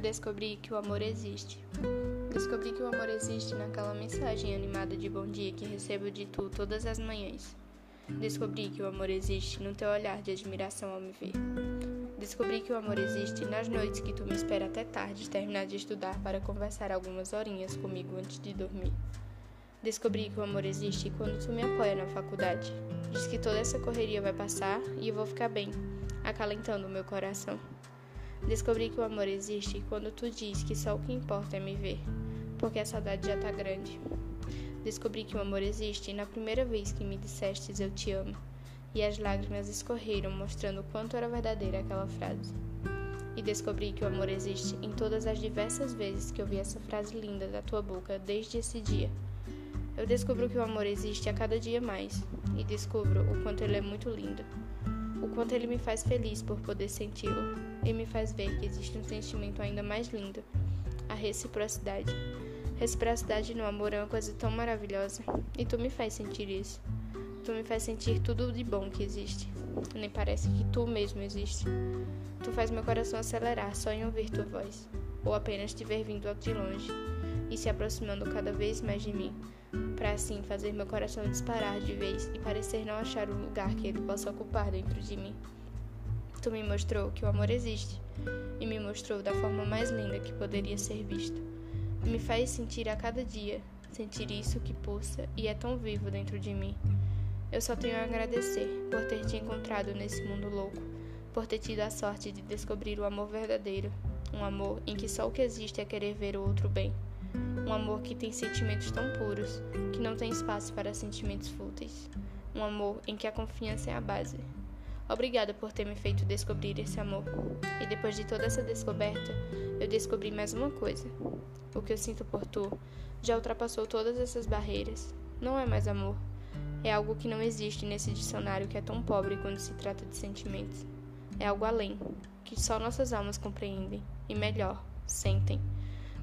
descobri que o amor existe. Descobri que o amor existe naquela mensagem animada de bom dia que recebo de tu todas as manhãs. Descobri que o amor existe no teu olhar de admiração ao me ver. Descobri que o amor existe nas noites que tu me espera até tarde terminar de estudar para conversar algumas horinhas comigo antes de dormir. Descobri que o amor existe quando tu me apoia na faculdade. Diz que toda essa correria vai passar e eu vou ficar bem, acalentando o meu coração. Descobri que o amor existe quando tu diz que só o que importa é me ver, porque a saudade já tá grande. Descobri que o amor existe na primeira vez que me dissestes eu te amo, e as lágrimas escorreram mostrando o quanto era verdadeira aquela frase. E descobri que o amor existe em todas as diversas vezes que ouvi essa frase linda da tua boca desde esse dia. Eu descubro que o amor existe a cada dia mais, e descubro o quanto ele é muito lindo o quanto ele me faz feliz por poder senti-lo e me faz ver que existe um sentimento ainda mais lindo, a reciprocidade. Reciprocidade no amor é uma coisa tão maravilhosa e tu me faz sentir isso. Tu me faz sentir tudo de bom que existe. Nem parece que tu mesmo existe. Tu faz meu coração acelerar só em ouvir tua voz, ou apenas te ver vindo de longe e se aproximando cada vez mais de mim para assim fazer meu coração disparar de vez e parecer não achar um lugar que ele possa ocupar dentro de mim. Tu me mostrou que o amor existe e me mostrou da forma mais linda que poderia ser visto. Me faz sentir a cada dia, sentir isso que pulsa e é tão vivo dentro de mim. Eu só tenho a agradecer por ter te encontrado nesse mundo louco, por ter tido a sorte de descobrir o amor verdadeiro, um amor em que só o que existe é querer ver o outro bem. Um amor que tem sentimentos tão puros que não tem espaço para sentimentos fúteis. Um amor em que a confiança é a base. Obrigada por ter me feito descobrir esse amor. E depois de toda essa descoberta, eu descobri mais uma coisa. O que eu sinto por tu já ultrapassou todas essas barreiras. Não é mais amor. É algo que não existe nesse dicionário que é tão pobre quando se trata de sentimentos. É algo além, que só nossas almas compreendem, e melhor, sentem.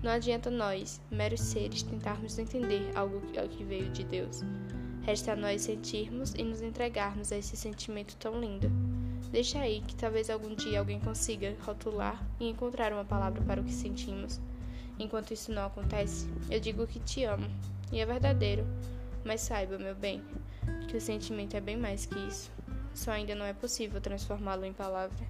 Não adianta nós, meros seres, tentarmos entender algo que veio de Deus. Resta a nós sentirmos e nos entregarmos a esse sentimento tão lindo. Deixa aí que talvez algum dia alguém consiga rotular e encontrar uma palavra para o que sentimos. Enquanto isso não acontece, eu digo que te amo, e é verdadeiro. Mas saiba, meu bem, que o sentimento é bem mais que isso. Só ainda não é possível transformá-lo em palavra.